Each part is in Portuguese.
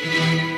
Thank you.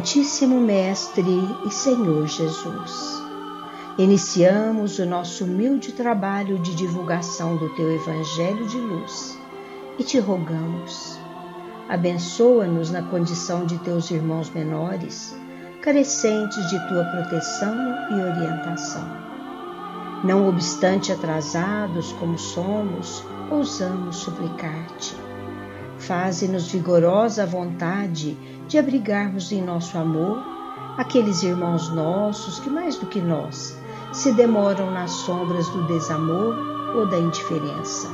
Amantíssimo Mestre e Senhor Jesus, iniciamos o nosso humilde trabalho de divulgação do Teu Evangelho de luz e te rogamos, abençoa-nos na condição de Teus irmãos menores, carecentes de Tua proteção e orientação. Não obstante atrasados como somos, ousamos suplicar-te. Faze-nos vigorosa vontade de abrigarmos em nosso amor aqueles irmãos nossos que, mais do que nós, se demoram nas sombras do desamor ou da indiferença.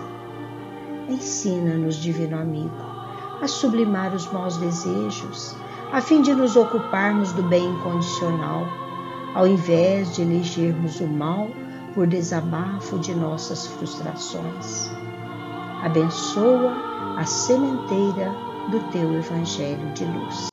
Ensina-nos, Divino Amigo, a sublimar os maus desejos, a fim de nos ocuparmos do bem incondicional, ao invés de elegermos o mal por desabafo de nossas frustrações. Abençoa a sementeira do teu Evangelho de luz.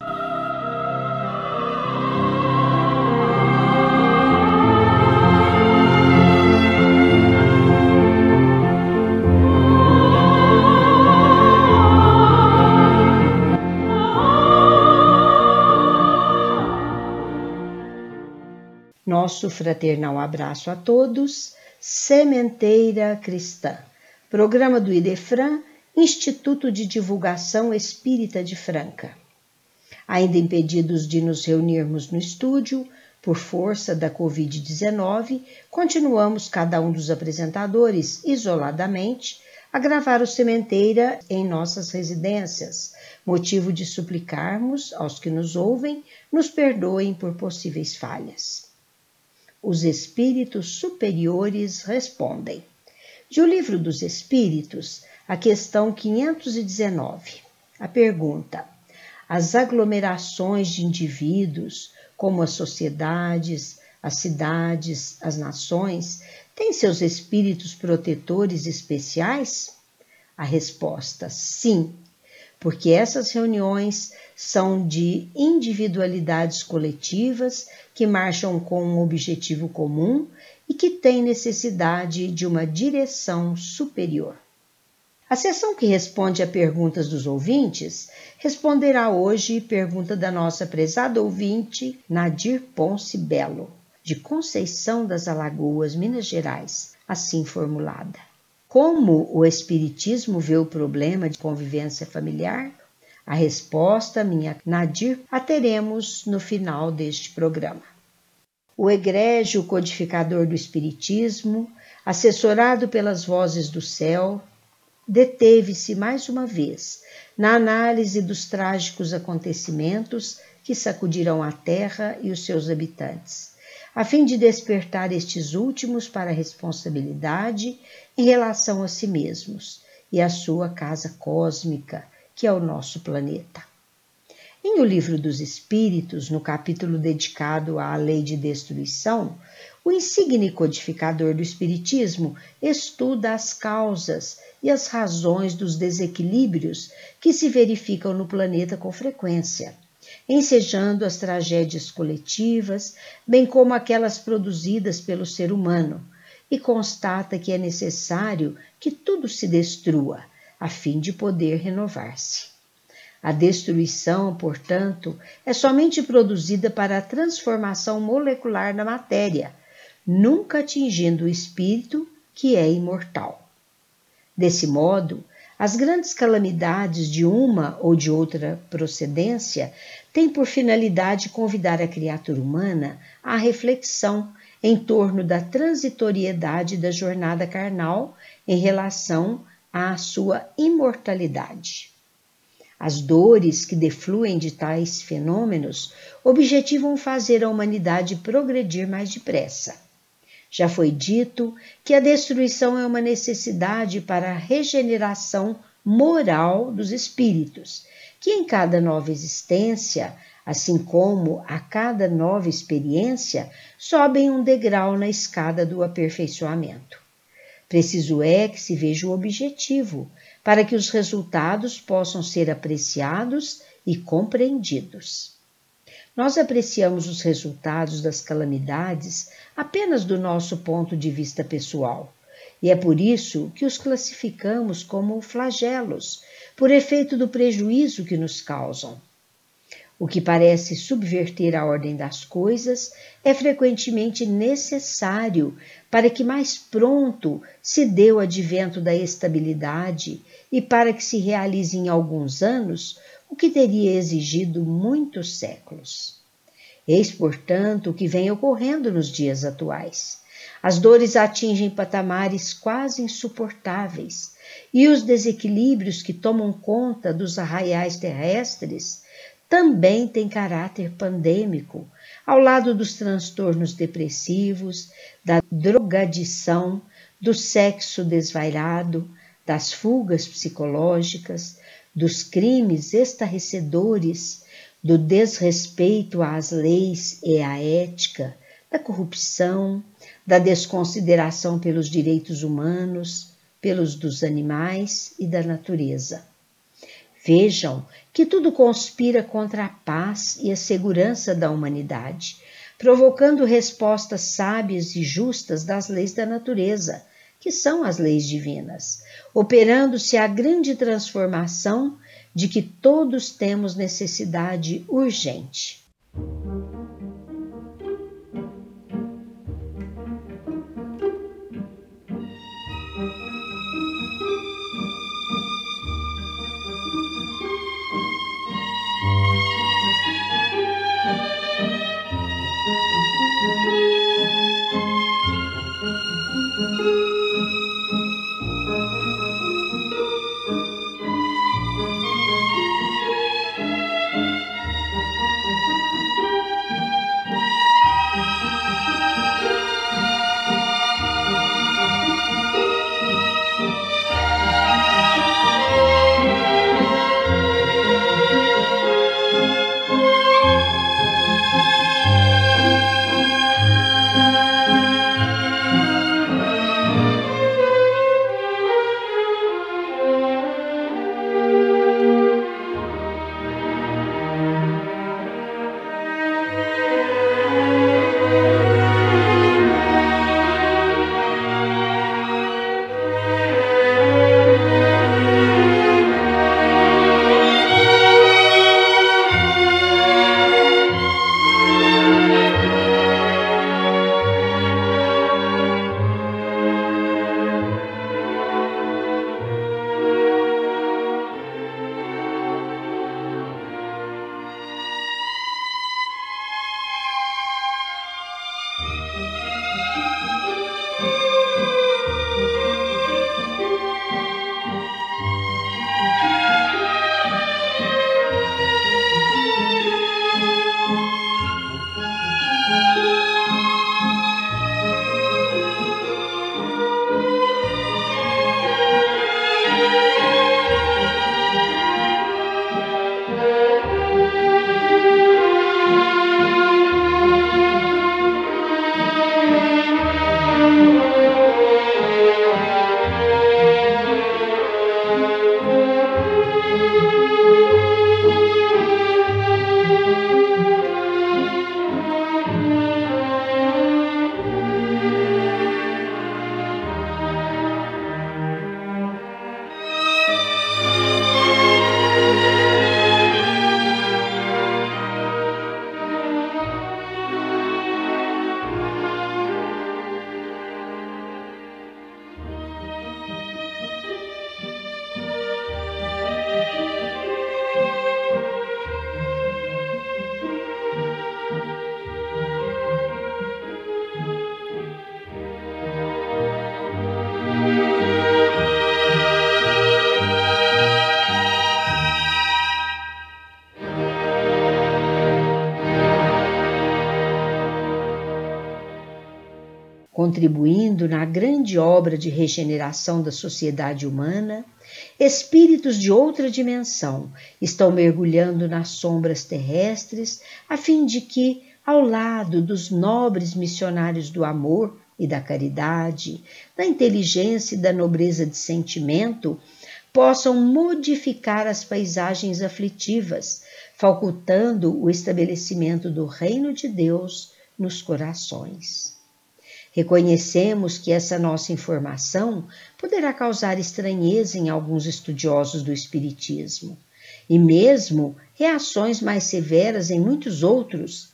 Nosso fraternal abraço a todos, Sementeira Cristã, programa do Idefran Instituto de Divulgação Espírita de Franca. Ainda impedidos de nos reunirmos no estúdio, por força da Covid-19, continuamos cada um dos apresentadores isoladamente a gravar o Sementeira em nossas residências, motivo de suplicarmos aos que nos ouvem nos perdoem por possíveis falhas. Os espíritos superiores respondem. De O Livro dos Espíritos, a questão 519. A pergunta: as aglomerações de indivíduos, como as sociedades, as cidades, as nações, têm seus espíritos protetores especiais? A resposta: sim, porque essas reuniões são de individualidades coletivas que marcham com um objetivo comum e que têm necessidade de uma direção superior. A sessão que responde a perguntas dos ouvintes responderá hoje pergunta da nossa prezada ouvinte Nadir Ponce Belo, de Conceição das Alagoas, Minas Gerais, assim formulada. Como o Espiritismo vê o problema de convivência familiar? A resposta, minha Nadir, a teremos no final deste programa. O egrégio codificador do Espiritismo, assessorado pelas vozes do céu, deteve-se mais uma vez na análise dos trágicos acontecimentos que sacudirão a Terra e os seus habitantes, a fim de despertar estes últimos para a responsabilidade em relação a si mesmos e à sua casa cósmica, que é o nosso planeta. Em O Livro dos Espíritos, no capítulo dedicado à lei de destruição, o insigne codificador do Espiritismo estuda as causas e as razões dos desequilíbrios que se verificam no planeta com frequência, ensejando as tragédias coletivas, bem como aquelas produzidas pelo ser humano, e constata que é necessário que tudo se destrua, a fim de poder renovar-se. A destruição, portanto, é somente produzida para a transformação molecular da matéria nunca atingindo o espírito que é imortal. Desse modo, as grandes calamidades de uma ou de outra procedência têm por finalidade convidar a criatura humana à reflexão em torno da transitoriedade da jornada carnal em relação à sua imortalidade. As dores que defluem de tais fenômenos objetivam fazer a humanidade progredir mais depressa. Já foi dito que a destruição é uma necessidade para a regeneração moral dos espíritos, que em cada nova existência, assim como a cada nova experiência, sobem um degrau na escada do aperfeiçoamento. Preciso é que se veja o objetivo, para que os resultados possam ser apreciados e compreendidos. Nós apreciamos os resultados das calamidades apenas do nosso ponto de vista pessoal. E é por isso que os classificamos como flagelos, por efeito do prejuízo que nos causam. O que parece subverter a ordem das coisas é frequentemente necessário para que mais pronto se dê o advento da estabilidade e para que se realize em alguns anos o que teria exigido muitos séculos. Eis, portanto, o que vem ocorrendo nos dias atuais. As dores atingem patamares quase insuportáveis e os desequilíbrios que tomam conta dos arraiais terrestres também têm caráter pandêmico, ao lado dos transtornos depressivos, da drogadição, do sexo desvairado, das fugas psicológicas, dos crimes estarrecedores, do desrespeito às leis e à ética, da corrupção, da desconsideração pelos direitos humanos, pelos dos animais e da natureza. Vejam que tudo conspira contra a paz e a segurança da humanidade, provocando respostas sábias e justas das leis da natureza, que são as leis divinas, operando-se a grande transformação de que todos temos necessidade urgente. Contribuindo na grande obra de regeneração da sociedade humana, espíritos de outra dimensão estão mergulhando nas sombras terrestres a fim de que, ao lado dos nobres missionários do amor e da caridade, da inteligência e da nobreza de sentimento, possam modificar as paisagens aflitivas, facultando o estabelecimento do reino de Deus nos corações. Reconhecemos que essa nossa informação poderá causar estranheza em alguns estudiosos do Espiritismo e mesmo reações mais severas em muitos outros.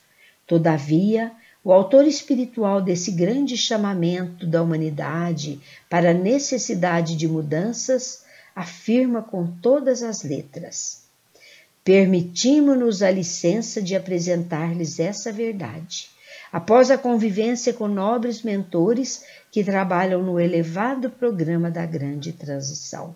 Todavia, o autor espiritual desse grande chamamento da humanidade para a necessidade de mudanças afirma com todas as letras: Permitimos-nos a licença de apresentar-lhes essa verdade após a convivência com nobres mentores que trabalham no elevado programa da grande transição.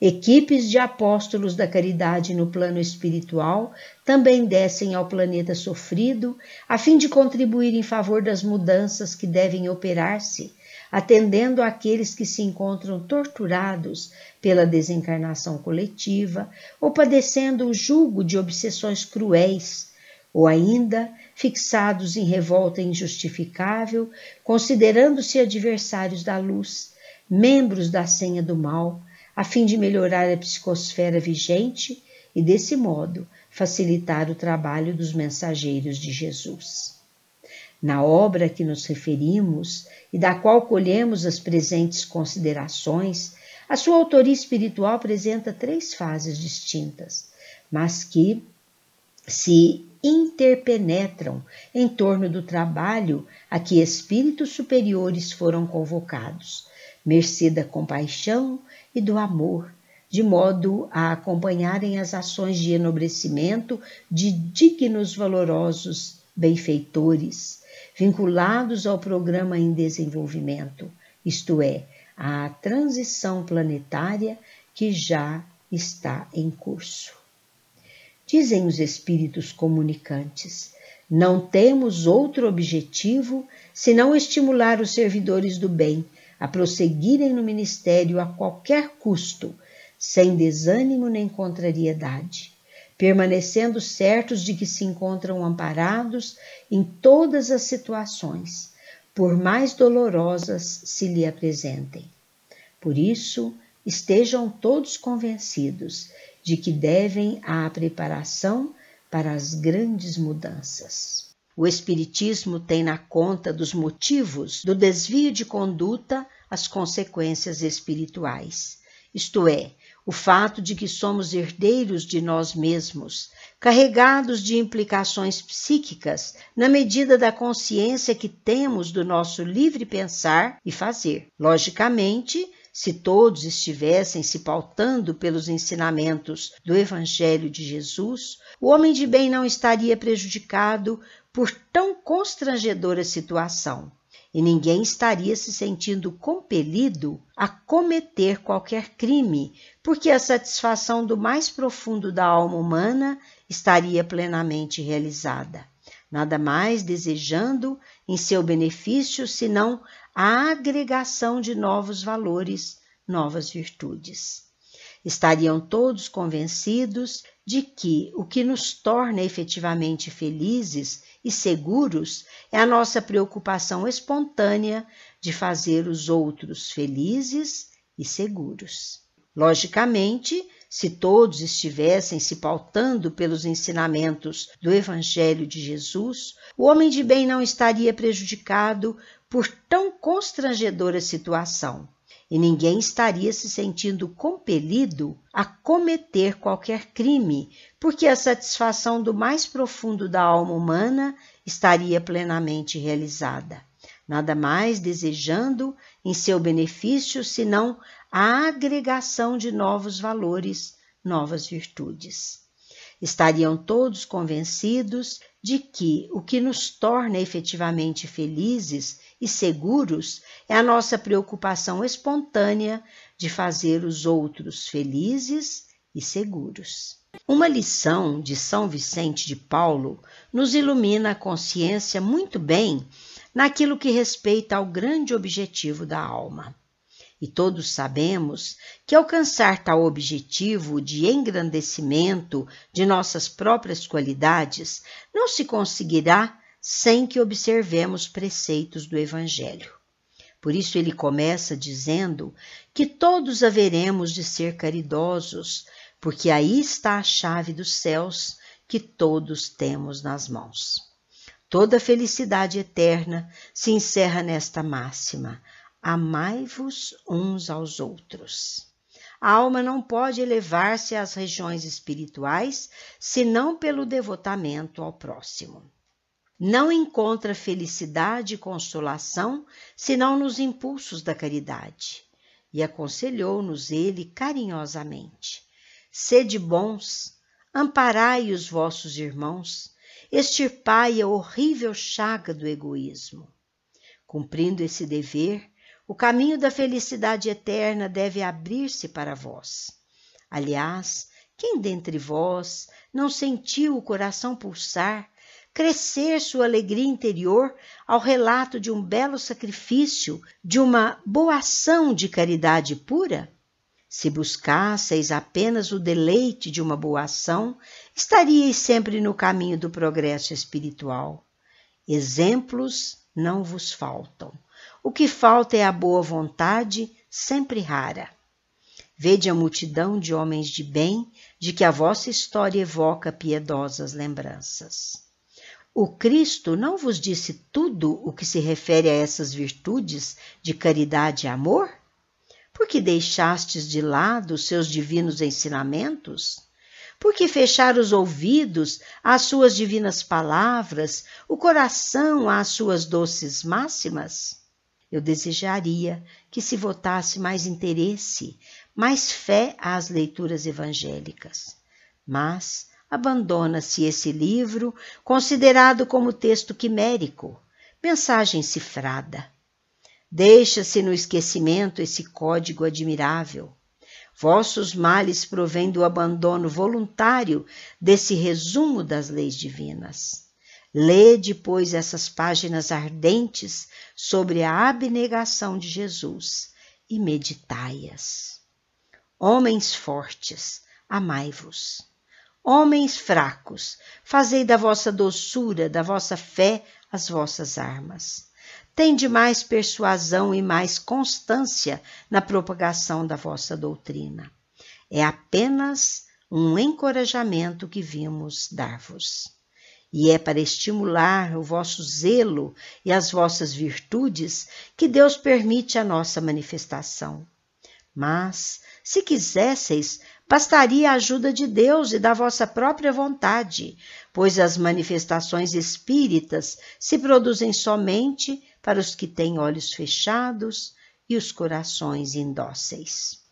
Equipes de apóstolos da caridade no plano espiritual também descem ao planeta sofrido a fim de contribuir em favor das mudanças que devem operar-se, atendendo àqueles que se encontram torturados pela desencarnação coletiva ou padecendo o jugo de obsessões cruéis ou ainda fixados em revolta injustificável, considerando-se adversários da luz, membros da senha do mal, a fim de melhorar a psicosfera vigente e, desse modo, facilitar o trabalho dos mensageiros de Jesus. Na obra a que nos referimos e da qual colhemos as presentes considerações, a sua autoria espiritual apresenta três fases distintas, mas que se interpenetram em torno do trabalho a que espíritos superiores foram convocados, mercê da compaixão e do amor, de modo a acompanharem as ações de enobrecimento de dignos valorosos benfeitores, vinculados ao programa em desenvolvimento, isto é, à transição planetária que já está em curso. Dizem os espíritos comunicantes: não temos outro objetivo senão estimular os servidores do bem a prosseguirem no ministério a qualquer custo, sem desânimo nem contrariedade, permanecendo certos de que se encontram amparados em todas as situações, por mais dolorosas se lhe apresentem. Por isso, estejam todos convencidos de que devem à preparação para as grandes mudanças. O Espiritismo tem na conta dos motivos do desvio de conduta as consequências espirituais, isto é, o fato de que somos herdeiros de nós mesmos, carregados de implicações psíquicas na medida da consciência que temos do nosso livre pensar e fazer. Logicamente, se todos estivessem se pautando pelos ensinamentos do Evangelho de Jesus, o homem de bem não estaria prejudicado por tão constrangedora situação. E ninguém estaria se sentindo compelido a cometer qualquer crime, porque a satisfação do mais profundo da alma humana estaria plenamente realizada, nada mais desejando em seu benefício senão a agregação de novos valores, novas virtudes. Estariam todos convencidos de que o que nos torna efetivamente felizes e seguros é a nossa preocupação espontânea de fazer os outros felizes e seguros. Logicamente, se todos estivessem se pautando pelos ensinamentos do Evangelho de Jesus, o homem de bem não estaria prejudicado por tão constrangedora situação e ninguém estaria se sentindo compelido a cometer qualquer crime, porque a satisfação do mais profundo da alma humana estaria plenamente realizada, nada mais desejando em seu benefício senão a agregação de novos valores, novas virtudes. Estariam todos convencidos de que o que nos torna efetivamente felizes e seguros é a nossa preocupação espontânea de fazer os outros felizes e seguros. Uma lição de São Vicente de Paulo nos ilumina a consciência muito bem naquilo que respeita ao grande objetivo da alma. E todos sabemos que alcançar tal objetivo de engrandecimento de nossas próprias qualidades não se conseguirá sem que observemos preceitos do Evangelho. Por isso ele começa dizendo que todos haveremos de ser caridosos, porque aí está a chave dos céus que todos temos nas mãos. Toda felicidade eterna se encerra nesta máxima: amai-vos uns aos outros. A alma não pode elevar-se às regiões espirituais senão pelo devotamento ao próximo. Não encontra felicidade e consolação senão nos impulsos da caridade. E aconselhou-nos ele carinhosamente: Sede bons, amparai os vossos irmãos, extirpai a horrível chaga do egoísmo. Cumprindo esse dever, o caminho da felicidade eterna deve abrir-se para vós. Aliás, quem dentre vós não sentiu o coração pulsar, crescer sua alegria interior ao relato de um belo sacrifício, de uma boa ação de caridade pura? Se buscasseis apenas o deleite de uma boa ação, estaríeis sempre no caminho do progresso espiritual. Exemplos não vos faltam. O que falta é a boa vontade, sempre rara. Vede a multidão de homens de bem de que a vossa história evoca piedosas lembranças. O Cristo não vos disse tudo o que se refere a essas virtudes de caridade e amor? Por que deixastes de lado os seus divinos ensinamentos? Por que fechar os ouvidos às suas divinas palavras, o coração às suas doces máximas? Eu desejaria que se votasse mais interesse, mais fé às leituras evangélicas. Mas abandona-se esse livro, considerado como texto quimérico, mensagem cifrada. Deixa-se no esquecimento esse código admirável. Vossos males provêm do abandono voluntário desse resumo das leis divinas. Lê depois essas páginas ardentes sobre a abnegação de Jesus e meditai-as. Homens fortes, amai-vos. Homens fracos, fazei da vossa doçura, da vossa fé, as vossas armas. Tende mais persuasão e mais constância na propagação da vossa doutrina. É apenas um encorajamento que vimos dar-vos e é para estimular o vosso zelo e as vossas virtudes que Deus permite a nossa manifestação. Mas, se quisesseis, bastaria a ajuda de Deus e da vossa própria vontade, pois as manifestações espíritas se produzem somente para os que têm olhos fechados e os corações indóceis.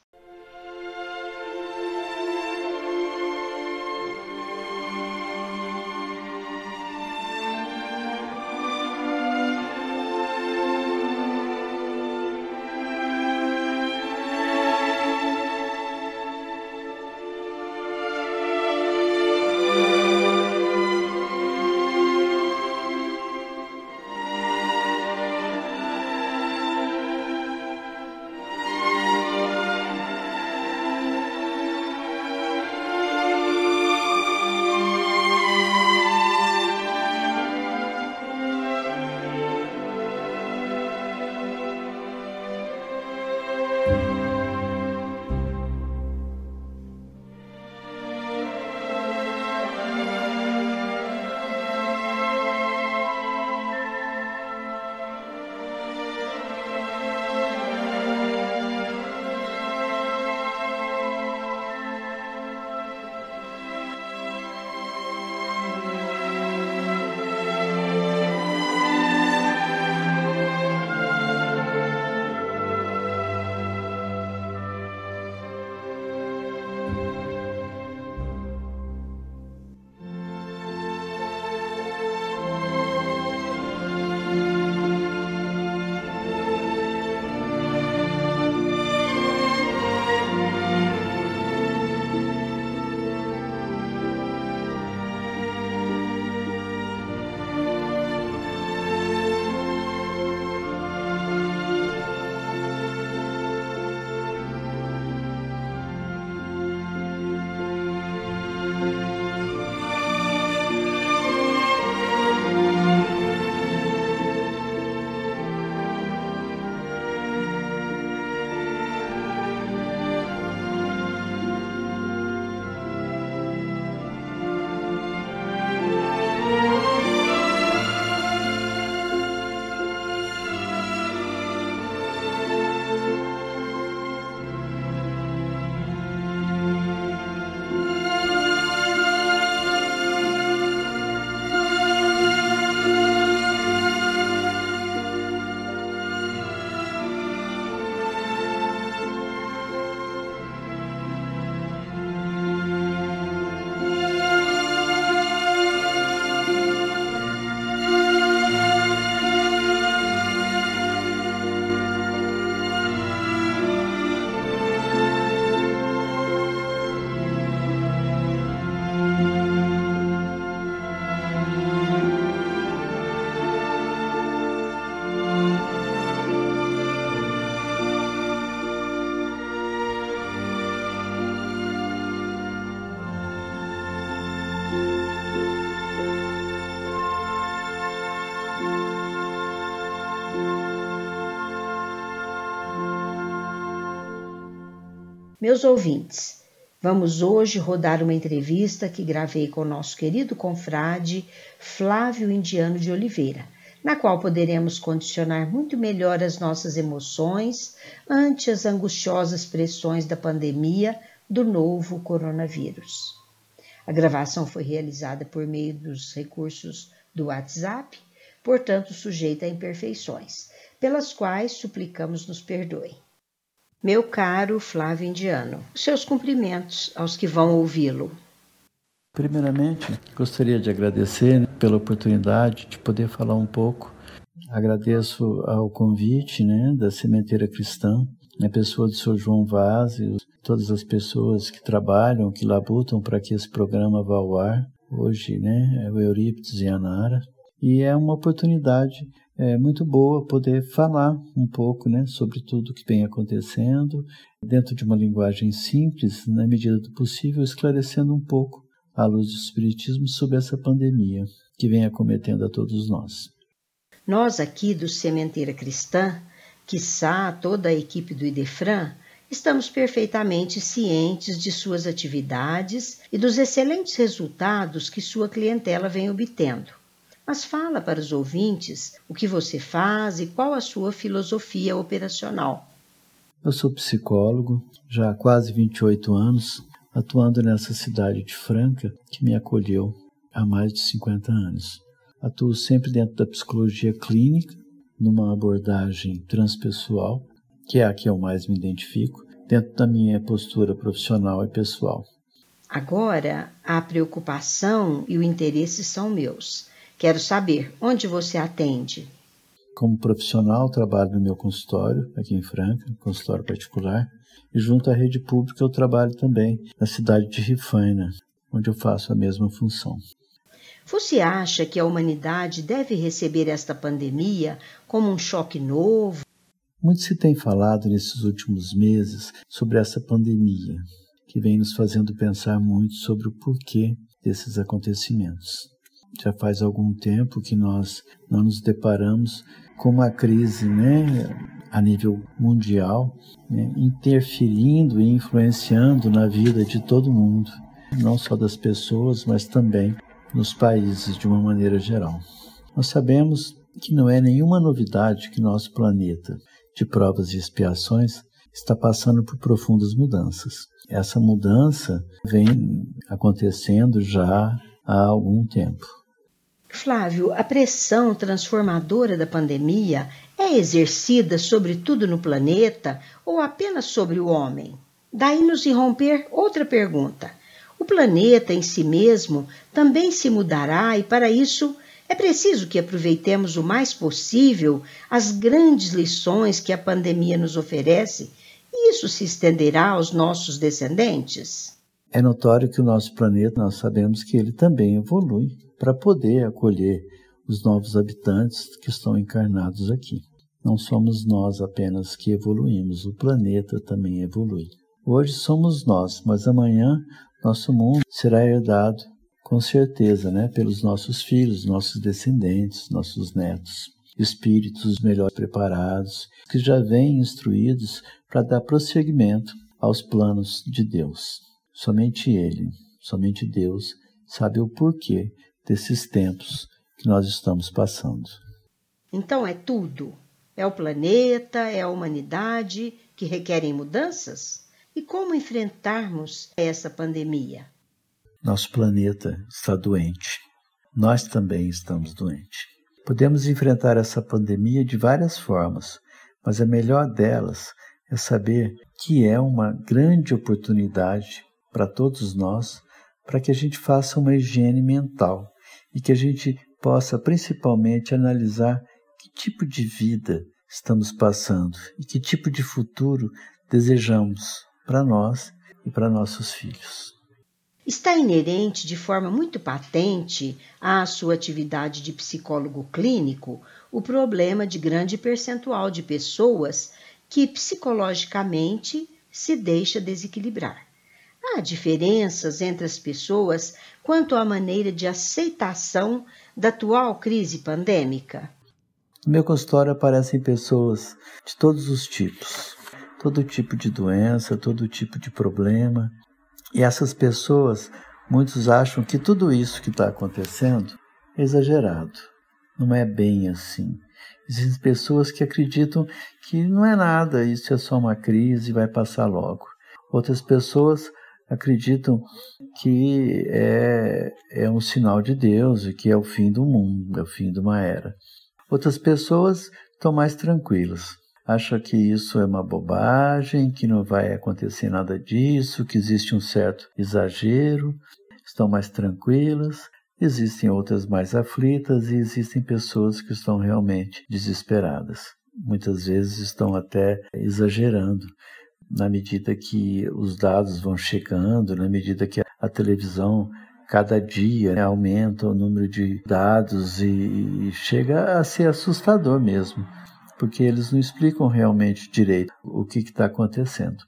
Meus ouvintes, vamos hoje rodar uma entrevista que gravei com o nosso querido confrade Flávio Indiano de Oliveira, na qual poderemos condicionar muito melhor as nossas emoções ante as angustiosas pressões da pandemia do novo coronavírus. A gravação foi realizada por meio dos recursos do WhatsApp, portanto sujeita a imperfeições, pelas quais suplicamos nos perdoem. Meu caro Flávio Indiano, seus cumprimentos aos que vão ouvi-lo. Primeiramente, gostaria de agradecer pela oportunidade de poder falar um pouco. Agradeço ao convite né, da Sementeira Cristã, na pessoa do Sr. João Vaz e todas as pessoas que trabalham, que labutam para que esse programa vá ao ar. Hoje, né, é o Eurípides e a Nara. E é uma oportunidade é muito boa poder falar um pouco né, sobre tudo o que vem acontecendo, dentro de uma linguagem simples, na medida do possível, esclarecendo um pouco, à luz do Espiritismo, sobre essa pandemia que vem acometendo a todos nós. Nós aqui do Sementeira Cristã, quiçá toda a equipe do Idefran, estamos perfeitamente cientes de suas atividades e dos excelentes resultados que sua clientela vem obtendo. Mas fala para os ouvintes o que você faz e qual a sua filosofia operacional. Eu sou psicólogo, já há quase 28 anos, atuando nessa cidade de Franca, que me acolheu há mais de 50 anos. Atuo sempre dentro da psicologia clínica, numa abordagem transpessoal, que é a que eu mais me identifico, dentro da minha postura profissional e pessoal. Agora, a preocupação e o interesse são meus. Quero saber onde você atende. Como profissional, trabalho no meu consultório, aqui em Franca, consultório particular, e junto à rede pública eu trabalho também na cidade de Rifaina, onde eu faço a mesma função. Você acha que a humanidade deve receber esta pandemia como um choque novo? Muito se tem falado nesses últimos meses sobre essa pandemia, que vem nos fazendo pensar muito sobre o porquê desses acontecimentos. Já faz algum tempo que nós não nos deparamos com uma crise né, a nível mundial, né, interferindo e influenciando na vida de todo mundo, não só das pessoas, mas também nos países de uma maneira geral. Nós sabemos que não é nenhuma novidade que nosso planeta, de provas e expiações, está passando por profundas mudanças. Essa mudança vem acontecendo já há algum tempo. Flávio, a pressão transformadora da pandemia é exercida sobretudo no planeta ou apenas sobre o homem? Daí nos irromper outra pergunta. O planeta em si mesmo também se mudará e, para isso, é preciso que aproveitemos o mais possível as grandes lições que a pandemia nos oferece e isso se estenderá aos nossos descendentes? É notório que o nosso planeta, nós sabemos que ele também evolui para poder acolher os novos habitantes que estão encarnados aqui. Não somos nós apenas que evoluímos, o planeta também evolui. Hoje somos nós, mas amanhã nosso mundo será herdado com certeza, né, pelos nossos filhos, nossos descendentes, nossos netos. Espíritos melhor preparados, que já vêm instruídos para dar prosseguimento aos planos de Deus. Somente Ele, somente Deus, sabe o porquê desses tempos que nós estamos passando. Então é tudo. É o planeta, é a humanidade que requerem mudanças? E como enfrentarmos essa pandemia? Nosso planeta está doente. Nós também estamos doentes. Podemos enfrentar essa pandemia de várias formas, mas a melhor delas é saber que é uma grande oportunidade para todos nós para que a gente faça uma higiene mental e que a gente possa principalmente analisar que tipo de vida estamos passando e que tipo de futuro desejamos para nós e para nossos filhos. Está inerente de forma muito patente à sua atividade de psicólogo clínico o problema de grande percentual de pessoas que psicologicamente se deixa desequilibrar. Há diferenças entre as pessoas quanto à maneira de aceitação da atual crise pandêmica? No meu consultório aparecem pessoas de todos os tipos. todo tipo de doença, todo tipo de problema. E essas pessoas, muitos acham que tudo isso que está acontecendo é exagerado. Não é bem assim. Existem pessoas que acreditam que não é nada, isso é só uma crise e vai passar logo. Outras pessoas acreditam que é, é um sinal de Deus e que é o fim do mundo, é o fim de uma era. Outras pessoas estão mais tranquilas, acham que isso é uma bobagem, que não vai acontecer nada disso, que existe um certo exagero, estão mais tranquilas. Existem outras mais aflitas e existem pessoas que estão realmente desesperadas. Muitas vezes estão até exagerando na medida que os dados vão chegando, na medida que a televisão cada dia né, aumenta o número de dados e, e chega a ser assustador mesmo, porque eles não explicam realmente direito o que está acontecendo.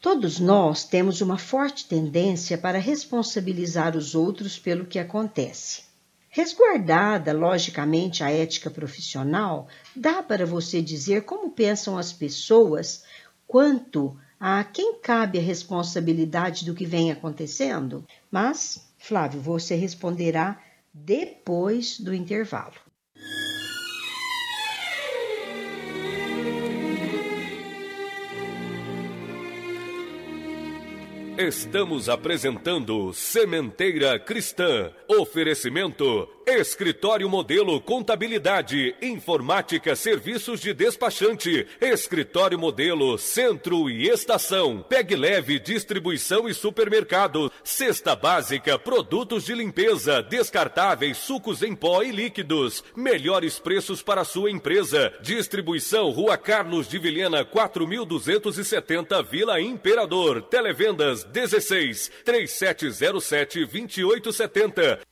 Todos nós temos uma forte tendência para responsabilizar os outros pelo que acontece. Resguardada, logicamente, a ética profissional, dá para você dizer como pensam as pessoas quanto a quem cabe a responsabilidade do que vem acontecendo? Mas, Flávio, você responderá depois do intervalo. Estamos apresentando Sementeira Cristã. Oferecimento Escritório Modelo Contabilidade, Informática, Serviços de Despachante, Escritório Modelo Centro e Estação, Peg Leve Distribuição e Supermercado, Cesta Básica, Produtos de Limpeza, Descartáveis, Sucos em Pó e Líquidos, melhores preços para sua empresa, Distribuição Rua Carlos de Vilhena 4270 Vila Imperador, Televendas 16 3707 2870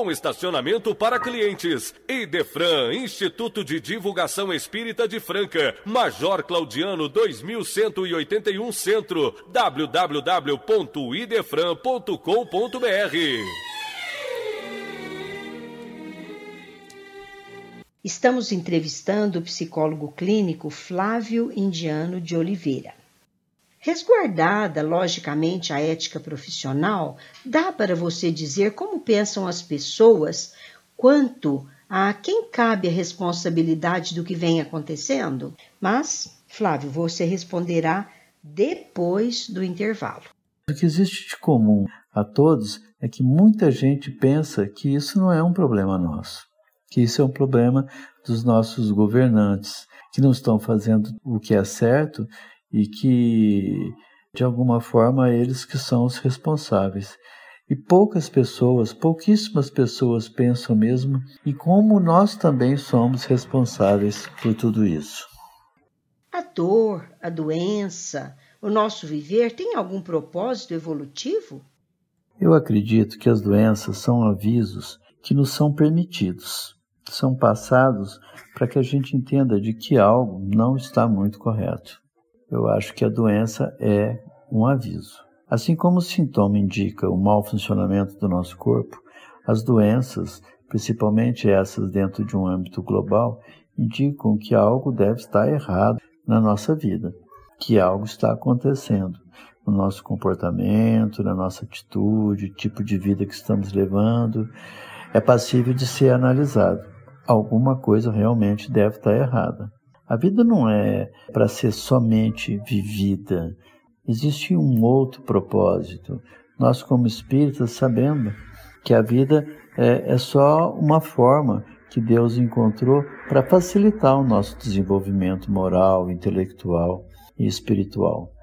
com estacionamento para clientes. Idefran, Instituto de Divulgação Espírita de Franca, Major Claudiano 2181 Centro, www.idefran.com.br. Estamos entrevistando o psicólogo clínico Flávio Indiano de Oliveira. Resguardada, logicamente, a ética profissional, dá para você dizer como pensam as pessoas quanto a quem cabe a responsabilidade do que vem acontecendo? Mas, Flávio, você responderá depois do intervalo. O que existe de comum a todos é que muita gente pensa que isso não é um problema nosso, que isso é um problema dos nossos governantes, que não estão fazendo o que é certo e que, de alguma forma, eles que são os responsáveis. E poucas pessoas, pouquíssimas pessoas pensam mesmo em como nós também somos responsáveis por tudo isso. A dor, a doença, o nosso viver tem algum propósito evolutivo? Eu acredito que as doenças são avisos que nos são permitidos, são passados para que a gente entenda de que algo não está muito correto eu acho que a doença é um aviso. Assim como o sintoma indica o mau funcionamento do nosso corpo, as doenças, principalmente essas dentro de um âmbito global, indicam que algo deve estar errado na nossa vida, que algo está acontecendo no nosso comportamento, na nossa atitude, tipo de vida que estamos levando, é passível de ser analisado. Alguma coisa realmente deve estar errada. A vida não é para ser somente vivida. Existe um outro propósito. Nós, como espíritas, sabemos que a vida é, é só uma forma que Deus encontrou para facilitar o nosso desenvolvimento moral, intelectual e espiritual.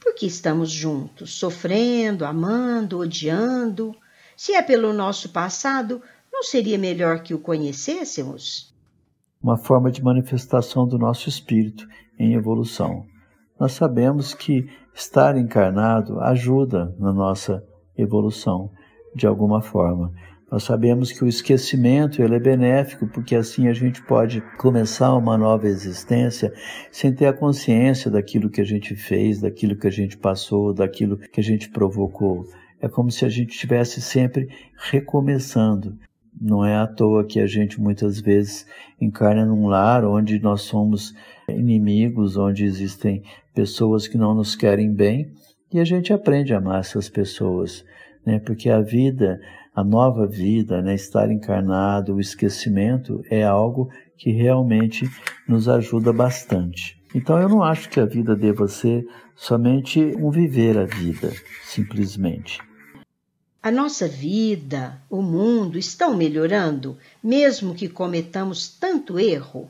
Por que estamos juntos, sofrendo, amando, odiando? Se é pelo nosso passado, não seria melhor que o conhecêssemos? Uma forma de manifestação do nosso espírito em evolução. Nós sabemos que estar encarnado ajuda na nossa evolução de alguma forma. Nós sabemos que o esquecimento ele é benéfico, porque assim a gente pode começar uma nova existência sem ter a consciência daquilo que a gente fez, daquilo que a gente passou, daquilo que a gente provocou. É como se a gente estivesse sempre recomeçando. Não é à toa que a gente muitas vezes encarna num lar onde nós somos inimigos, onde existem pessoas que não nos querem bem, e a gente aprende a amar essas pessoas, né? Porque a vida a nova vida, né, estar encarnado, o esquecimento é algo que realmente nos ajuda bastante. Então eu não acho que a vida deva ser somente um viver a vida, simplesmente. A nossa vida, o mundo estão melhorando, mesmo que cometamos tanto erro?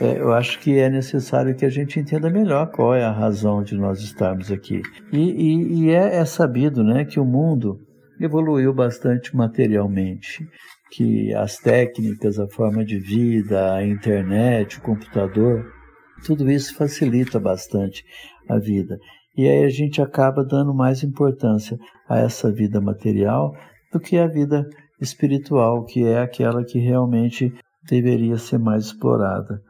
É, eu acho que é necessário que a gente entenda melhor qual é a razão de nós estarmos aqui. E, e, e é, é sabido né, que o mundo evoluiu bastante materialmente, que as técnicas, a forma de vida, a internet, o computador, tudo isso facilita bastante a vida. E aí a gente acaba dando mais importância a essa vida material do que a vida espiritual, que é aquela que realmente deveria ser mais explorada.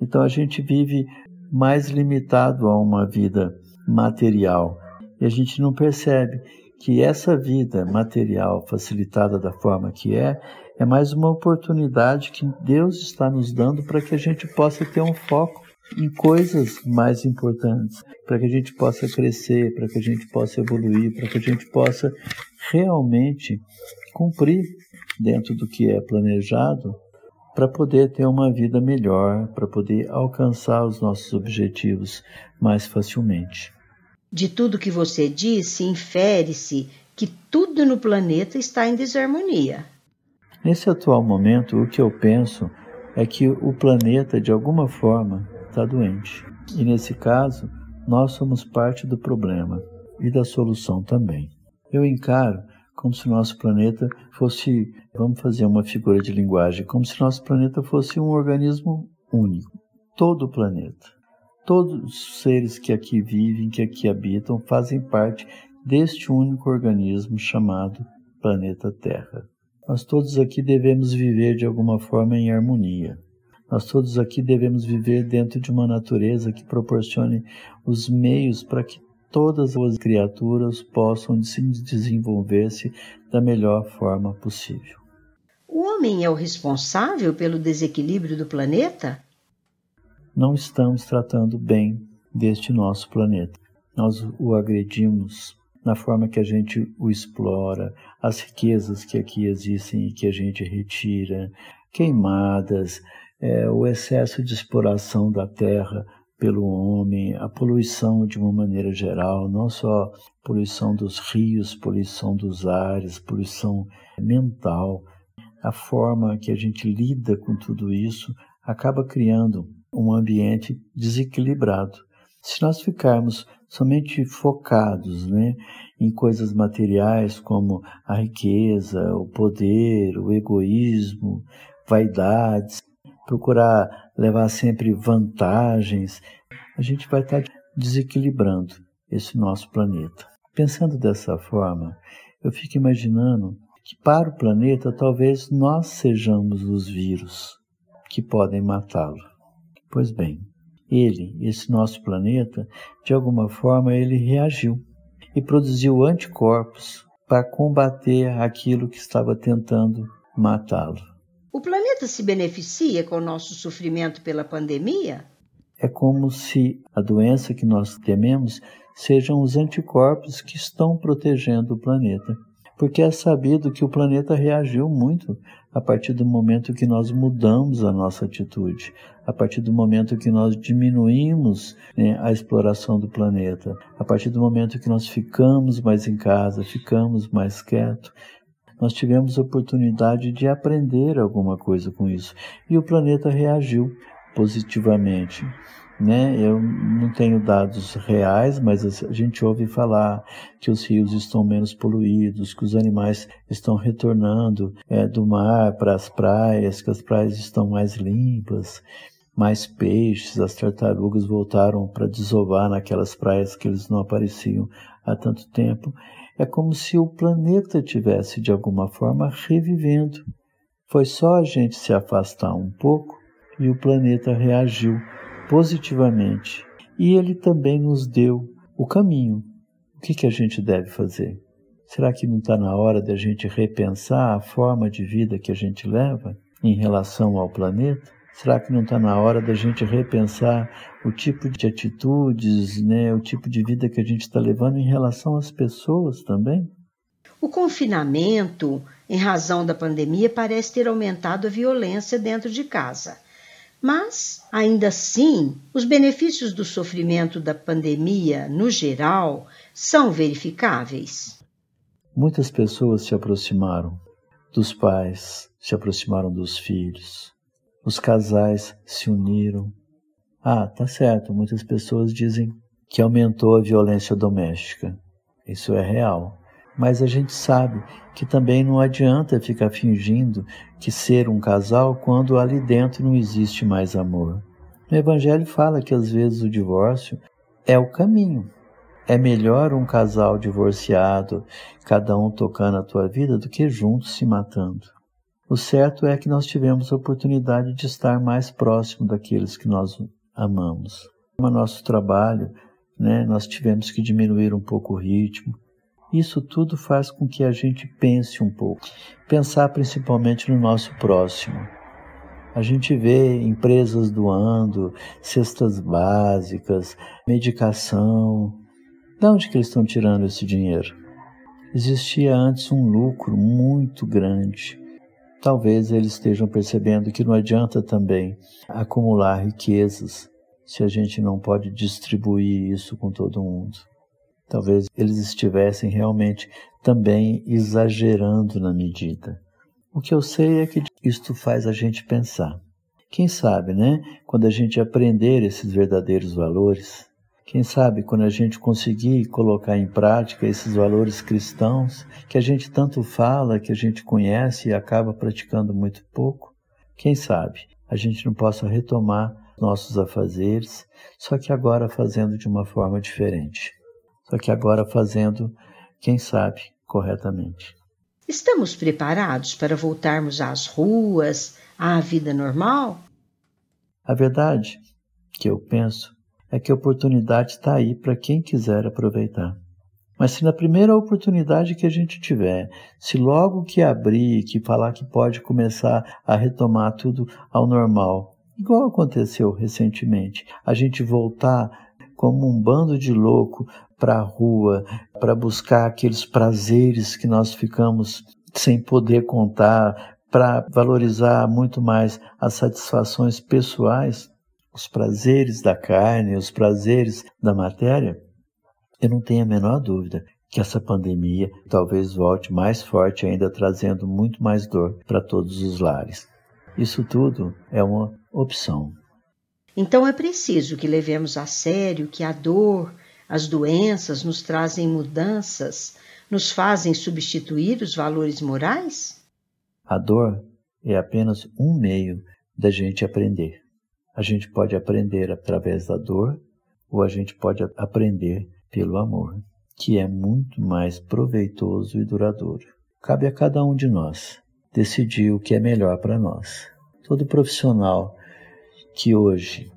Então a gente vive mais limitado a uma vida material e a gente não percebe que essa vida material facilitada da forma que é, é mais uma oportunidade que Deus está nos dando para que a gente possa ter um foco em coisas mais importantes, para que a gente possa crescer, para que a gente possa evoluir, para que a gente possa realmente cumprir dentro do que é planejado, para poder ter uma vida melhor, para poder alcançar os nossos objetivos mais facilmente. De tudo que você disse, infere-se que tudo no planeta está em desarmonia. Nesse atual momento, o que eu penso é que o planeta, de alguma forma, está doente. E nesse caso, nós somos parte do problema e da solução também. Eu encaro como se nosso planeta fosse, vamos fazer uma figura de linguagem, como se nosso planeta fosse um organismo único. Todo o planeta. Todos os seres que aqui vivem, que aqui habitam, fazem parte deste único organismo chamado planeta Terra. Nós todos aqui devemos viver de alguma forma em harmonia. Nós todos aqui devemos viver dentro de uma natureza que proporcione os meios para que todas as criaturas possam desenvolver-se da melhor forma possível. O homem é o responsável pelo desequilíbrio do planeta? não estamos tratando bem deste nosso planeta. Nós o agredimos na forma que a gente o explora, as riquezas que aqui existem e que a gente retira, queimadas, é, o excesso de exploração da terra pelo homem, a poluição de uma maneira geral, não só poluição dos rios, poluição dos ares, poluição mental. A forma que a gente lida com tudo isso acaba criando um ambiente desequilibrado. Se nós ficarmos somente focados né, em coisas materiais como a riqueza, o poder, o egoísmo, vaidades, procurar levar sempre vantagens, a gente vai estar desequilibrando esse nosso planeta. Pensando dessa forma, eu fico imaginando que para o planeta talvez nós sejamos os vírus que podem matá-lo. Pois bem, ele, esse nosso planeta, de alguma forma ele reagiu e produziu anticorpos para combater aquilo que estava tentando matá-lo. O planeta se beneficia com o nosso sofrimento pela pandemia? É como se a doença que nós tememos sejam os anticorpos que estão protegendo o planeta porque é sabido que o planeta reagiu muito a partir do momento que nós mudamos a nossa atitude, a partir do momento que nós diminuímos né, a exploração do planeta, a partir do momento que nós ficamos mais em casa, ficamos mais quietos. Nós tivemos a oportunidade de aprender alguma coisa com isso. E o planeta reagiu positivamente. Né? Eu não tenho dados reais, mas a gente ouve falar que os rios estão menos poluídos, que os animais estão retornando é, do mar para as praias, que as praias estão mais limpas, mais peixes, as tartarugas voltaram para desovar naquelas praias que eles não apareciam há tanto tempo. É como se o planeta tivesse de alguma forma revivendo. Foi só a gente se afastar um pouco e o planeta reagiu positivamente. E ele também nos deu o caminho. O que, que a gente deve fazer? Será que não está na hora de a gente repensar a forma de vida que a gente leva em relação ao planeta? Será que não está na hora da gente repensar o tipo de atitudes, né, o tipo de vida que a gente está levando em relação às pessoas também? O confinamento, em razão da pandemia, parece ter aumentado a violência dentro de casa. Mas, ainda assim, os benefícios do sofrimento da pandemia, no geral, são verificáveis. Muitas pessoas se aproximaram dos pais, se aproximaram dos filhos. Os casais se uniram. Ah, tá certo, muitas pessoas dizem que aumentou a violência doméstica. Isso é real. Mas a gente sabe que também não adianta ficar fingindo que ser um casal quando ali dentro não existe mais amor. No Evangelho fala que às vezes o divórcio é o caminho. É melhor um casal divorciado, cada um tocando a tua vida, do que juntos se matando. O certo é que nós tivemos a oportunidade de estar mais próximo daqueles que nós amamos. No nosso trabalho, né, nós tivemos que diminuir um pouco o ritmo, isso tudo faz com que a gente pense um pouco, pensar principalmente no nosso próximo. A gente vê empresas doando cestas básicas, medicação. De onde que eles estão tirando esse dinheiro? Existia antes um lucro muito grande. Talvez eles estejam percebendo que não adianta também acumular riquezas se a gente não pode distribuir isso com todo mundo. Talvez eles estivessem realmente também exagerando na medida. O que eu sei é que isto faz a gente pensar. Quem sabe, né? Quando a gente aprender esses verdadeiros valores, quem sabe quando a gente conseguir colocar em prática esses valores cristãos que a gente tanto fala, que a gente conhece e acaba praticando muito pouco, quem sabe a gente não possa retomar nossos afazeres, só que agora fazendo de uma forma diferente só que agora fazendo, quem sabe, corretamente. Estamos preparados para voltarmos às ruas, à vida normal? A verdade que eu penso é que a oportunidade está aí para quem quiser aproveitar. Mas se na primeira oportunidade que a gente tiver, se logo que abrir, que falar que pode começar a retomar tudo ao normal, igual aconteceu recentemente, a gente voltar como um bando de louco para a rua, para buscar aqueles prazeres que nós ficamos sem poder contar, para valorizar muito mais as satisfações pessoais, os prazeres da carne, os prazeres da matéria, eu não tenho a menor dúvida que essa pandemia talvez volte mais forte ainda, trazendo muito mais dor para todos os lares. Isso tudo é uma opção. Então é preciso que levemos a sério que a dor, as doenças nos trazem mudanças, nos fazem substituir os valores morais? A dor é apenas um meio da gente aprender. A gente pode aprender através da dor ou a gente pode aprender pelo amor, que é muito mais proveitoso e duradouro. Cabe a cada um de nós decidir o que é melhor para nós. Todo profissional que hoje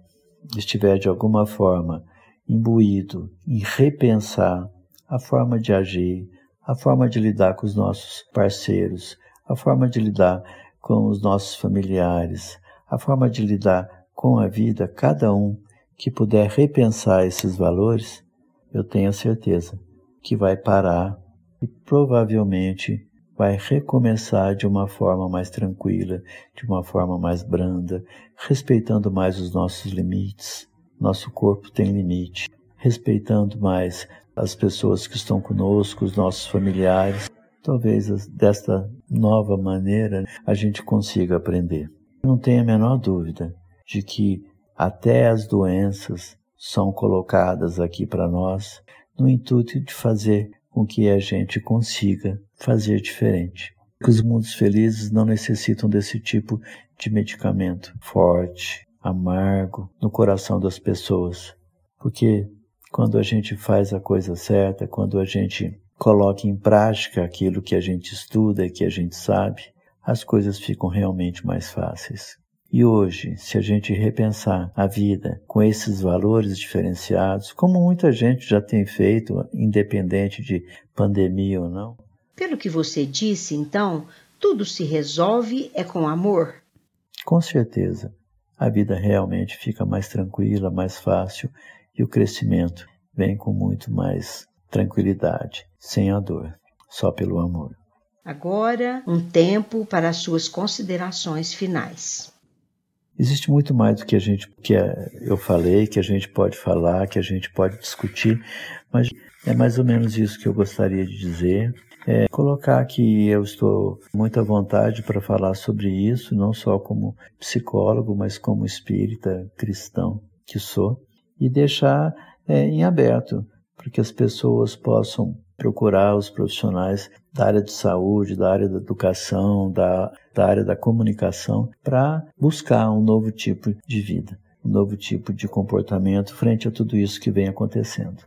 estiver de alguma forma imbuído em repensar a forma de agir, a forma de lidar com os nossos parceiros, a forma de lidar com os nossos familiares, a forma de lidar com a vida, cada um que puder repensar esses valores, eu tenho certeza que vai parar e provavelmente vai recomeçar de uma forma mais tranquila, de uma forma mais branda, respeitando mais os nossos limites, nosso corpo tem limite, respeitando mais as pessoas que estão conosco, os nossos familiares. talvez desta nova maneira a gente consiga aprender. Não tenho a menor dúvida de que até as doenças são colocadas aqui para nós no intuito de fazer com que a gente consiga fazer diferente. Os mundos felizes não necessitam desse tipo de medicamento forte, amargo no coração das pessoas, porque quando a gente faz a coisa certa, quando a gente coloca em prática aquilo que a gente estuda e que a gente sabe, as coisas ficam realmente mais fáceis. E hoje, se a gente repensar a vida com esses valores diferenciados, como muita gente já tem feito, independente de pandemia ou não. Pelo que você disse, então, tudo se resolve é com amor? Com certeza. A vida realmente fica mais tranquila, mais fácil e o crescimento vem com muito mais tranquilidade, sem a dor, só pelo amor. Agora, um tempo para as suas considerações finais. Existe muito mais do que a gente que é, eu falei, que a gente pode falar, que a gente pode discutir, mas é mais ou menos isso que eu gostaria de dizer. É, colocar que eu estou muito à vontade para falar sobre isso, não só como psicólogo, mas como espírita cristão que sou, e deixar é, em aberto para que as pessoas possam procurar os profissionais da área de saúde, da área da educação, da, da área da comunicação, para buscar um novo tipo de vida, um novo tipo de comportamento frente a tudo isso que vem acontecendo.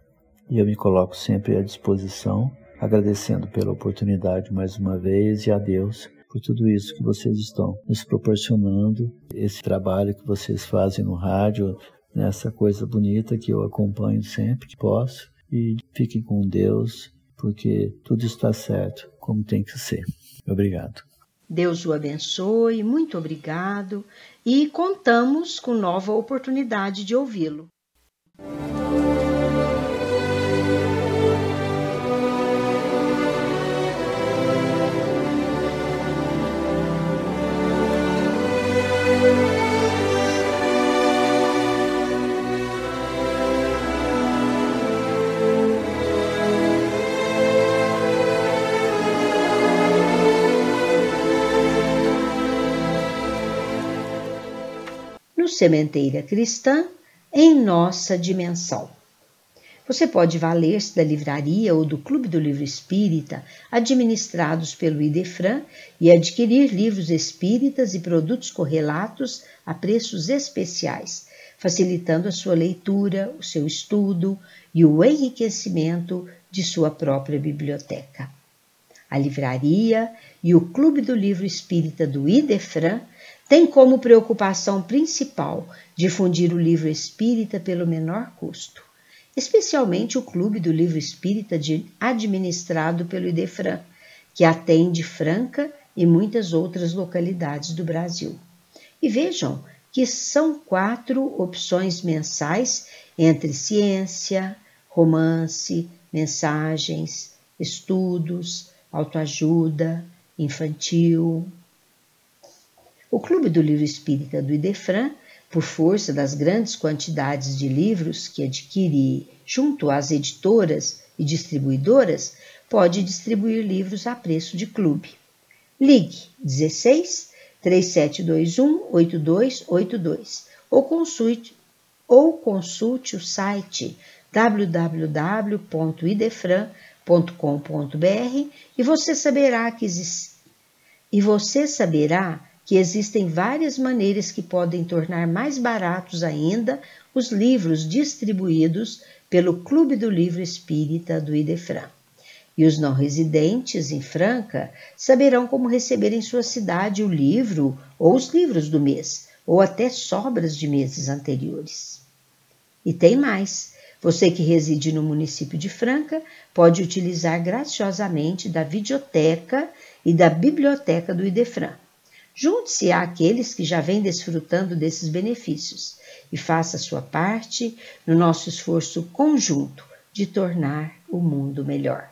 E eu me coloco sempre à disposição, agradecendo pela oportunidade mais uma vez e a Deus por tudo isso que vocês estão nos proporcionando, esse trabalho que vocês fazem no rádio, nessa coisa bonita que eu acompanho sempre que posso. E fiquem com Deus porque tudo está certo como tem que ser. Obrigado. Deus o abençoe, muito obrigado e contamos com nova oportunidade de ouvi-lo. Sementeira Cristã em nossa dimensão. Você pode valer-se da livraria ou do Clube do Livro Espírita, administrados pelo Idefran, e adquirir livros espíritas e produtos correlatos a preços especiais, facilitando a sua leitura, o seu estudo e o enriquecimento de sua própria biblioteca. A livraria e o Clube do Livro Espírita do Idefran tem como preocupação principal difundir o livro espírita pelo menor custo, especialmente o Clube do Livro Espírita administrado pelo Idefran, que atende Franca e muitas outras localidades do Brasil. E vejam que são quatro opções mensais entre ciência, romance, mensagens, estudos, autoajuda, infantil, o Clube do Livro Espírita do Idefran, por força das grandes quantidades de livros que adquire junto às editoras e distribuidoras, pode distribuir livros a preço de clube. Ligue 16 3721 8282 ou consulte, ou consulte o site www.idefran.com.br e você saberá que existe, e você saberá que existem várias maneiras que podem tornar mais baratos ainda os livros distribuídos pelo Clube do Livro Espírita do Idefran. E os não residentes em Franca saberão como receber em sua cidade o livro ou os livros do mês, ou até sobras de meses anteriores. E tem mais. Você que reside no município de Franca pode utilizar graciosamente da videoteca e da biblioteca do Idefran. Junte-se àqueles que já vêm desfrutando desses benefícios e faça sua parte no nosso esforço conjunto de tornar o mundo melhor.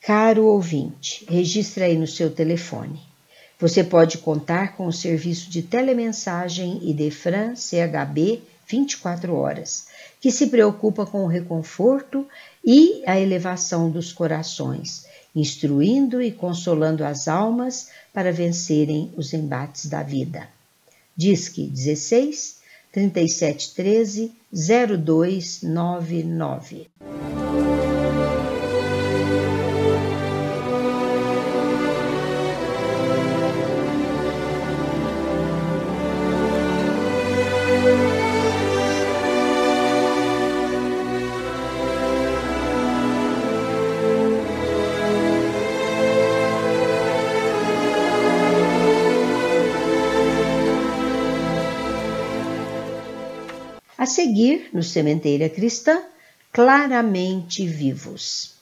Caro ouvinte, registre aí no seu telefone. Você pode contar com o serviço de telemensagem Idefran CHB 24 horas, que se preocupa com o reconforto e a elevação dos corações instruindo e consolando as almas para vencerem os embates da vida. Disque 16 3713 0299. A seguir, no Sementeira Cristã, claramente vivos.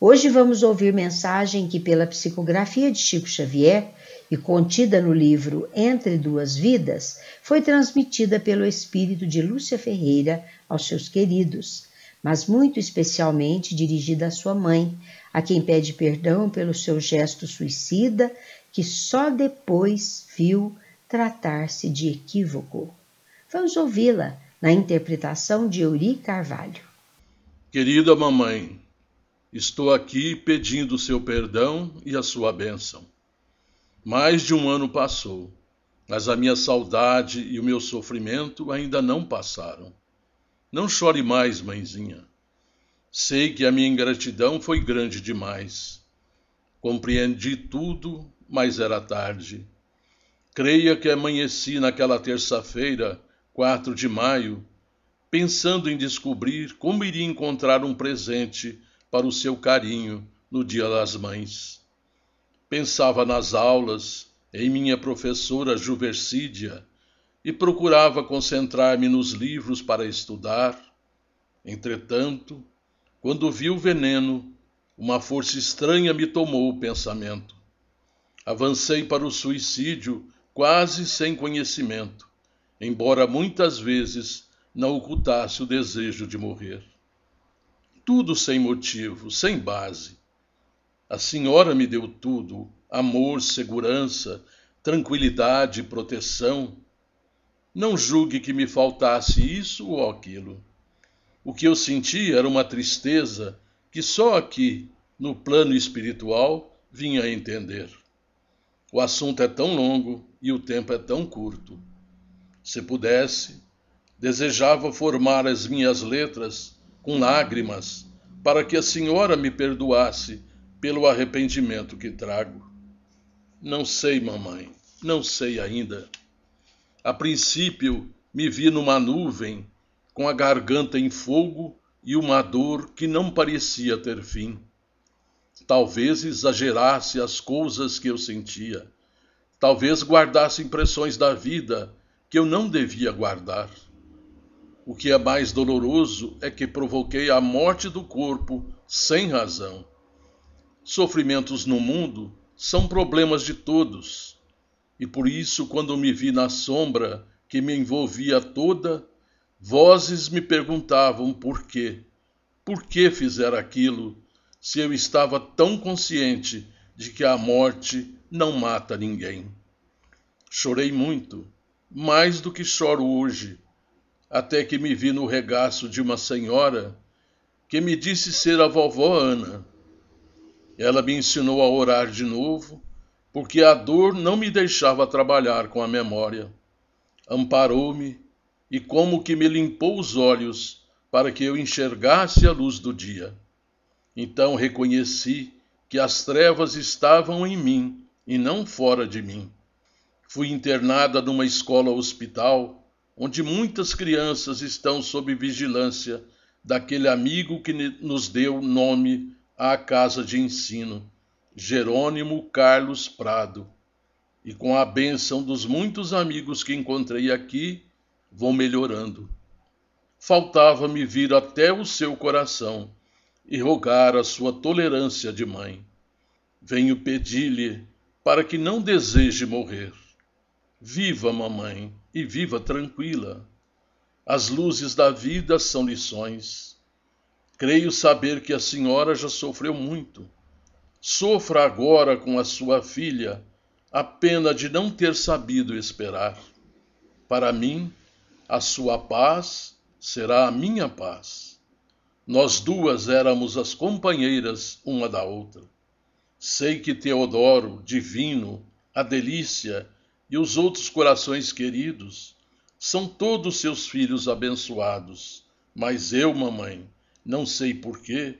Hoje vamos ouvir mensagem que, pela psicografia de Chico Xavier e contida no livro Entre Duas Vidas, foi transmitida pelo espírito de Lúcia Ferreira aos seus queridos mas muito especialmente dirigida à sua mãe, a quem pede perdão pelo seu gesto suicida, que só depois viu tratar-se de equívoco. Vamos ouvi-la na interpretação de Euri Carvalho. Querida mamãe, estou aqui pedindo seu perdão e a sua bênção. Mais de um ano passou, mas a minha saudade e o meu sofrimento ainda não passaram. Não chore mais, mãezinha. Sei que a minha ingratidão foi grande demais. Compreendi tudo, mas era tarde. Creia que amanheci naquela terça-feira, 4 de maio, pensando em descobrir como iria encontrar um presente para o seu carinho no Dia das Mães. Pensava nas aulas, em minha professora Juversídia, e procurava concentrar-me nos livros para estudar. Entretanto, quando vi o veneno, uma força estranha me tomou o pensamento. Avancei para o suicídio quase sem conhecimento, embora muitas vezes não ocultasse o desejo de morrer. Tudo sem motivo, sem base. A senhora me deu tudo: amor, segurança, tranquilidade, proteção. Não julgue que me faltasse isso ou aquilo. O que eu senti era uma tristeza que só aqui, no plano espiritual, vinha a entender. O assunto é tão longo e o tempo é tão curto. Se pudesse, desejava formar as minhas letras com lágrimas para que a senhora me perdoasse pelo arrependimento que trago. Não sei, mamãe, não sei ainda. A princípio, me vi numa nuvem, com a garganta em fogo e uma dor que não parecia ter fim. Talvez exagerasse as coisas que eu sentia. Talvez guardasse impressões da vida que eu não devia guardar. O que é mais doloroso é que provoquei a morte do corpo sem razão. Sofrimentos no mundo são problemas de todos e por isso, quando me vi na sombra que me envolvia toda, vozes me perguntavam por quê. Por que fizer aquilo, se eu estava tão consciente de que a morte não mata ninguém? Chorei muito, mais do que choro hoje, até que me vi no regaço de uma senhora que me disse ser a vovó Ana. Ela me ensinou a orar de novo porque a dor não me deixava trabalhar com a memória. Amparou-me e como que me limpou os olhos para que eu enxergasse a luz do dia. Então reconheci que as trevas estavam em mim e não fora de mim. Fui internada numa escola hospital, onde muitas crianças estão sob vigilância daquele amigo que nos deu nome à casa de ensino Jerônimo Carlos Prado, e com a bênção dos muitos amigos que encontrei aqui, vou melhorando. Faltava-me vir até o seu coração e rogar a sua tolerância de mãe. Venho pedir-lhe para que não deseje morrer. Viva, mamãe, e viva tranquila. As luzes da vida são lições. Creio saber que a senhora já sofreu muito Sofra agora com a sua filha a pena de não ter sabido esperar. Para mim, a sua paz será a minha paz. Nós duas éramos as companheiras uma da outra. Sei que Teodoro, Divino, a Delícia e os outros corações queridos são todos seus filhos abençoados, mas eu, mamãe, não sei porquê,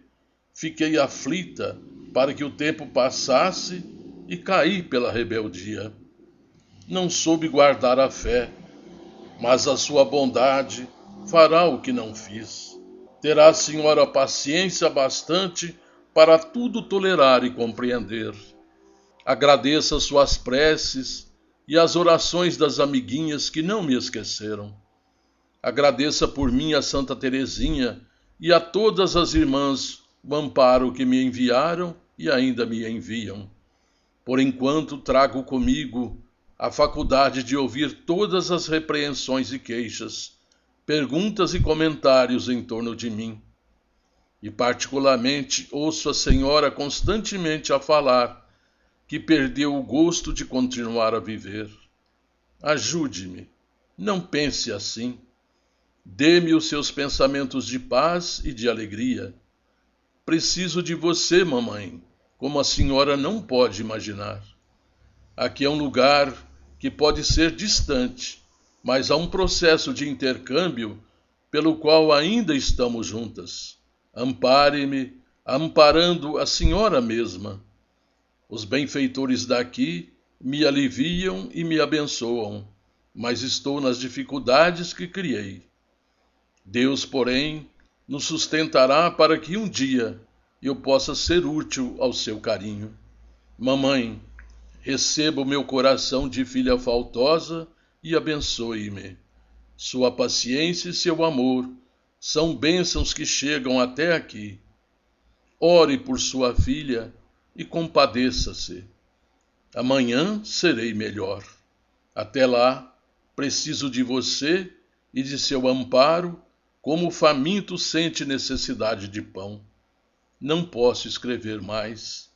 fiquei aflita para que o tempo passasse e caí pela rebeldia. Não soube guardar a fé, mas a sua bondade fará o que não fiz. Terá a senhora paciência bastante para tudo tolerar e compreender. Agradeça suas preces e as orações das amiguinhas que não me esqueceram. Agradeça por mim a Santa Teresinha e a todas as irmãs o amparo que me enviaram e ainda me enviam. Por enquanto trago comigo a faculdade de ouvir todas as repreensões e queixas, perguntas e comentários em torno de mim. E particularmente ouço a senhora constantemente a falar que perdeu o gosto de continuar a viver. Ajude-me, não pense assim. Dê-me os seus pensamentos de paz e de alegria. Preciso de você, mamãe, como a senhora não pode imaginar. Aqui é um lugar que pode ser distante, mas há um processo de intercâmbio pelo qual ainda estamos juntas. Ampare-me, amparando a senhora mesma. Os benfeitores daqui me aliviam e me abençoam, mas estou nas dificuldades que criei. Deus, porém, nos sustentará para que um dia eu possa ser útil ao seu carinho. Mamãe, receba o meu coração de filha faltosa e abençoe-me. Sua paciência e seu amor são bênçãos que chegam até aqui. Ore por sua filha e compadeça-se. Amanhã serei melhor. Até lá, preciso de você e de seu amparo como o faminto sente necessidade de pão. Não posso escrever mais.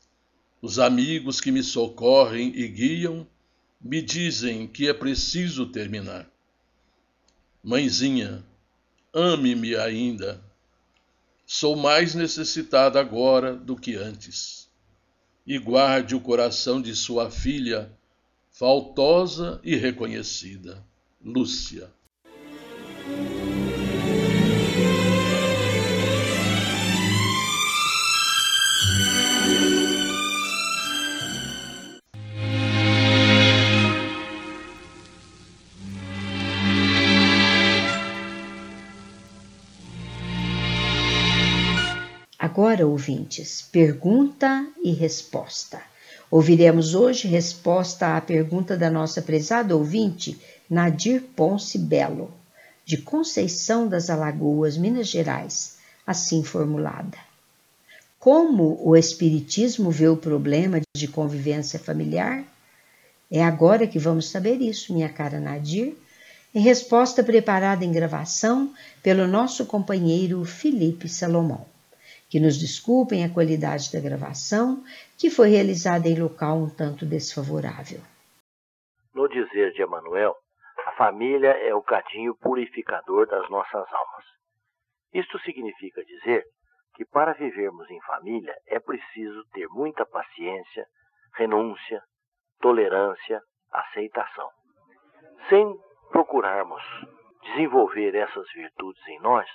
Os amigos que me socorrem e guiam me dizem que é preciso terminar. Mãezinha, ame-me ainda. Sou mais necessitada agora do que antes. E guarde o coração de sua filha, faltosa e reconhecida, Lúcia. Ouvintes, pergunta e resposta. Ouviremos hoje resposta à pergunta da nossa prezada ouvinte Nadir Ponce Belo, de Conceição das Alagoas, Minas Gerais, assim formulada. Como o Espiritismo vê o problema de convivência familiar? É agora que vamos saber isso, minha cara Nadir, em resposta preparada em gravação pelo nosso companheiro Felipe Salomão que nos desculpem a qualidade da gravação, que foi realizada em local um tanto desfavorável. No dizer de Emanuel, a família é o cadinho purificador das nossas almas. Isto significa dizer que para vivermos em família é preciso ter muita paciência, renúncia, tolerância, aceitação. Sem procurarmos desenvolver essas virtudes em nós,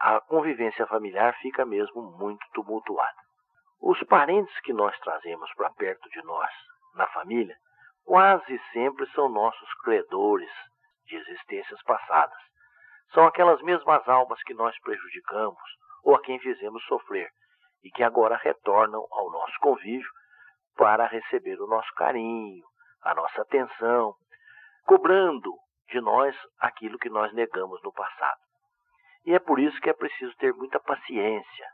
a convivência familiar fica mesmo muito tumultuada. Os parentes que nós trazemos para perto de nós, na família, quase sempre são nossos credores de existências passadas. São aquelas mesmas almas que nós prejudicamos ou a quem fizemos sofrer e que agora retornam ao nosso convívio para receber o nosso carinho, a nossa atenção, cobrando de nós aquilo que nós negamos no passado. E é por isso que é preciso ter muita paciência.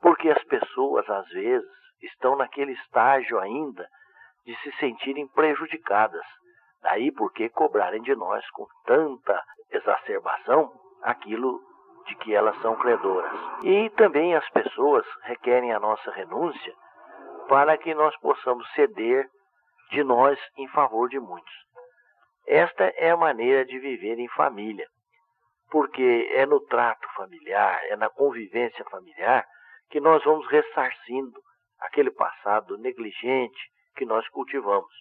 Porque as pessoas, às vezes, estão naquele estágio ainda de se sentirem prejudicadas. Daí porque cobrarem de nós com tanta exacerbação aquilo de que elas são credoras. E também as pessoas requerem a nossa renúncia para que nós possamos ceder de nós em favor de muitos. Esta é a maneira de viver em família, porque é no trato familiar, é na convivência familiar que nós vamos ressarcindo aquele passado negligente que nós cultivamos.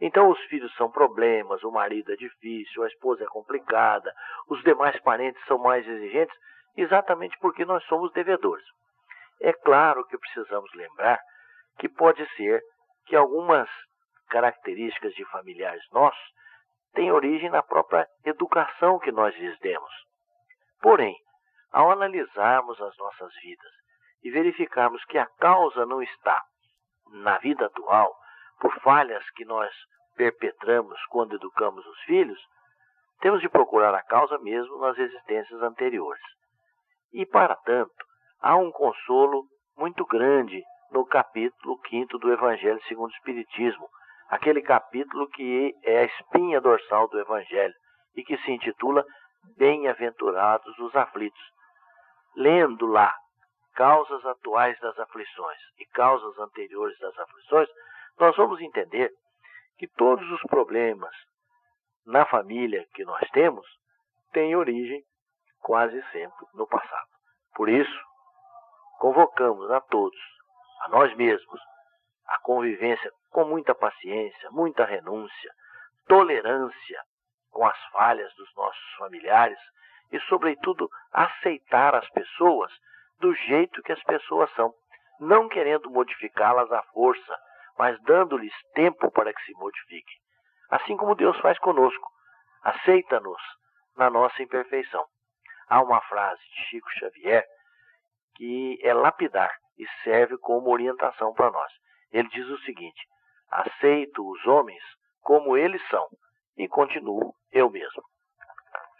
Então, os filhos são problemas, o marido é difícil, a esposa é complicada, os demais parentes são mais exigentes, exatamente porque nós somos devedores. É claro que precisamos lembrar que pode ser que algumas características de familiares nossos têm origem na própria educação que nós lhes demos. Porém, ao analisarmos as nossas vidas e verificarmos que a causa não está na vida atual, por falhas que nós perpetramos quando educamos os filhos, temos de procurar a causa mesmo nas existências anteriores. E, para tanto, há um consolo muito grande no capítulo 5 do Evangelho segundo o Espiritismo, aquele capítulo que é a espinha dorsal do Evangelho e que se intitula Bem-aventurados os aflitos. Lendo lá causas atuais das aflições e causas anteriores das aflições, nós vamos entender que todos os problemas na família que nós temos têm origem quase sempre no passado. Por isso, convocamos a todos, a nós mesmos, a convivência com muita paciência, muita renúncia, tolerância com as falhas dos nossos familiares e, sobretudo, aceitar as pessoas do jeito que as pessoas são, não querendo modificá-las à força, mas dando-lhes tempo para que se modifiquem. Assim como Deus faz conosco, aceita-nos na nossa imperfeição. Há uma frase de Chico Xavier que é lapidar e serve como orientação para nós. Ele diz o seguinte: aceito os homens como eles são e continuo eu mesmo.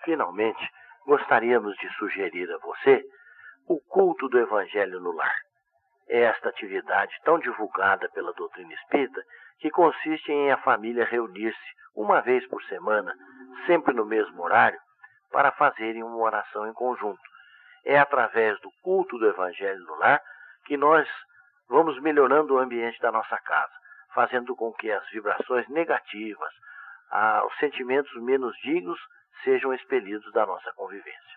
Finalmente, gostaríamos de sugerir a você o culto do Evangelho no lar. É esta atividade tão divulgada pela doutrina espírita que consiste em a família reunir-se uma vez por semana, sempre no mesmo horário, para fazerem uma oração em conjunto. É através do culto do Evangelho no lar que nós vamos melhorando o ambiente da nossa casa, fazendo com que as vibrações negativas, os sentimentos menos dignos sejam expelidos da nossa convivência.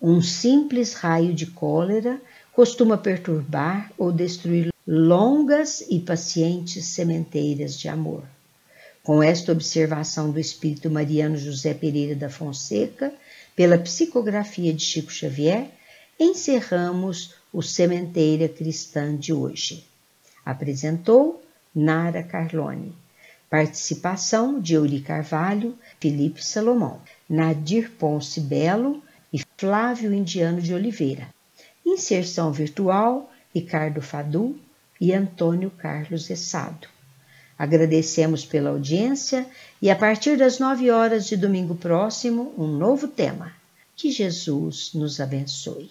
Um simples raio de cólera costuma perturbar ou destruir longas e pacientes sementeiras de amor. Com esta observação do espírito Mariano José Pereira da Fonseca, pela psicografia de Chico Xavier, encerramos o Sementeira Cristã de hoje. Apresentou Nara Carlone. Participação de Euri Carvalho, Felipe Salomão, Nadir Ponce Belo e Flávio Indiano de Oliveira. Inserção virtual, Ricardo Fadu e Antônio Carlos Essado. Agradecemos pela audiência e a partir das nove horas de domingo próximo, um novo tema. Que Jesus nos abençoe.